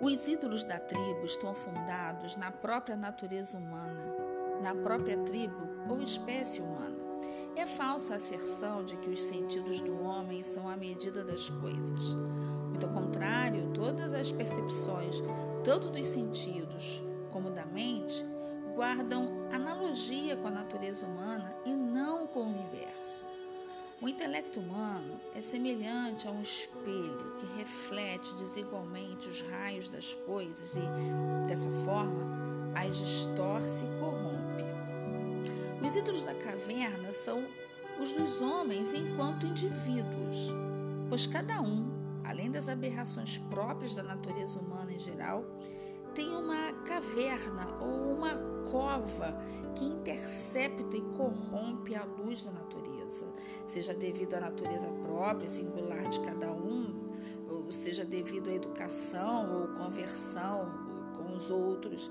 Os ídolos da tribo estão fundados na própria natureza humana, na própria tribo ou espécie humana. É falsa a asserção de que os sentidos do homem são a medida das coisas. Muito ao contrário, todas as percepções, tanto dos sentidos como da mente, guardam analogia com a natureza humana e não com o universo. O intelecto humano é semelhante a um espelho que reflete desigualmente os raios das coisas e, dessa forma, as distorce e corrompe. Os ídolos da caverna são os dos homens enquanto indivíduos, pois cada um, além das aberrações próprias da natureza humana em geral, tem uma caverna ou uma cova que intercepta e corrompe a luz da natureza, seja devido à natureza própria, singular de cada um, ou seja devido à educação ou conversão com os outros,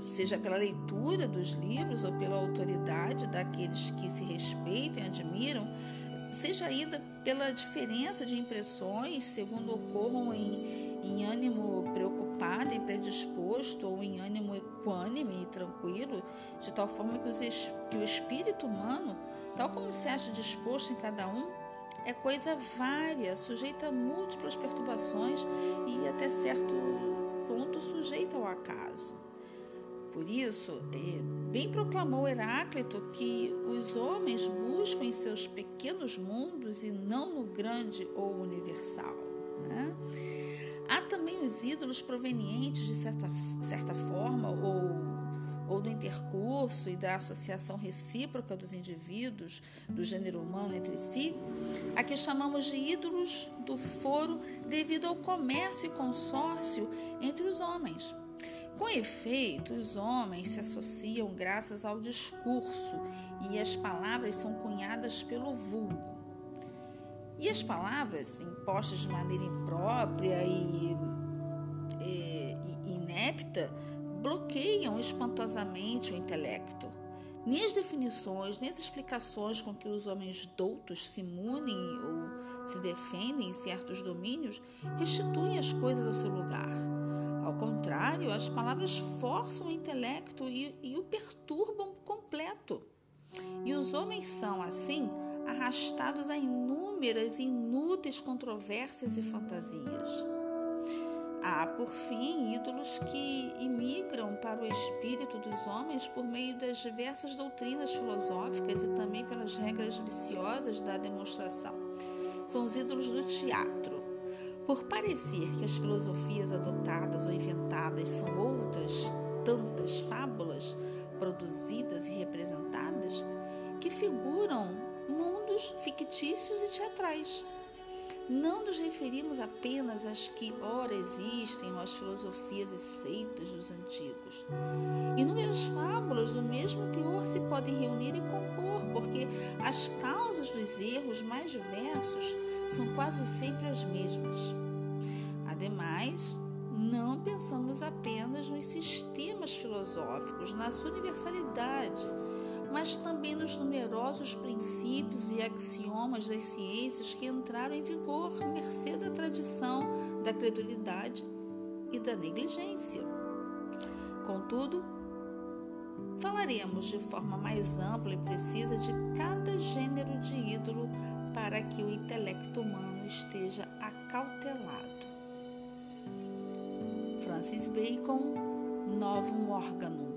seja pela leitura dos livros ou pela autoridade daqueles que se respeitam e admiram, seja ainda pela diferença de impressões segundo ocorram em, em ânimo preocupado e predisposto ou em ânimo equânime e tranquilo, de tal forma que, os, que o espírito humano, tal como se acha disposto em cada um, é coisa vária, sujeita a múltiplas perturbações e até certo ponto sujeita ao acaso. Por isso, é, bem proclamou Heráclito que os homens buscam em seus pequenos mundos e não no grande ou universal. Há também os ídolos provenientes de certa, certa forma ou ou do intercurso e da associação recíproca dos indivíduos do gênero humano entre si, a que chamamos de ídolos do foro devido ao comércio e consórcio entre os homens. Com efeito, os homens se associam graças ao discurso e as palavras são cunhadas pelo vulgo. E as palavras, impostas de maneira imprópria e, e, e inepta, bloqueiam espantosamente o intelecto. Nem as definições, nem as explicações com que os homens doutos se munem ou se defendem em certos domínios restituem as coisas ao seu lugar. Ao contrário, as palavras forçam o intelecto e, e o perturbam completo. E os homens são, assim, arrastados a inúmeras e inúteis controvérsias e fantasias. Há, por fim, ídolos que imigram para o espírito dos homens por meio das diversas doutrinas filosóficas e também pelas regras viciosas da demonstração. São os ídolos do teatro por parecer que as filosofias adotadas ou inventadas são outras tantas fábulas produzidas e representadas que figuram mundos fictícios e teatrais. Não nos referimos apenas às que ora existem ou às filosofias e seitas dos antigos. Inúmeras fábulas do mesmo teor se podem reunir e compor, porque as causas dos erros mais diversos são quase sempre as mesmas. Ademais, não pensamos apenas nos sistemas filosóficos, na sua universalidade, mas também nos numerosos princípios e axiomas das ciências que entraram em vigor mercê da tradição, da credulidade e da negligência. Contudo, falaremos de forma mais ampla e precisa de cada gênero de ídolo para que o intelecto humano esteja acautelado. Francis Bacon, Novum Organum.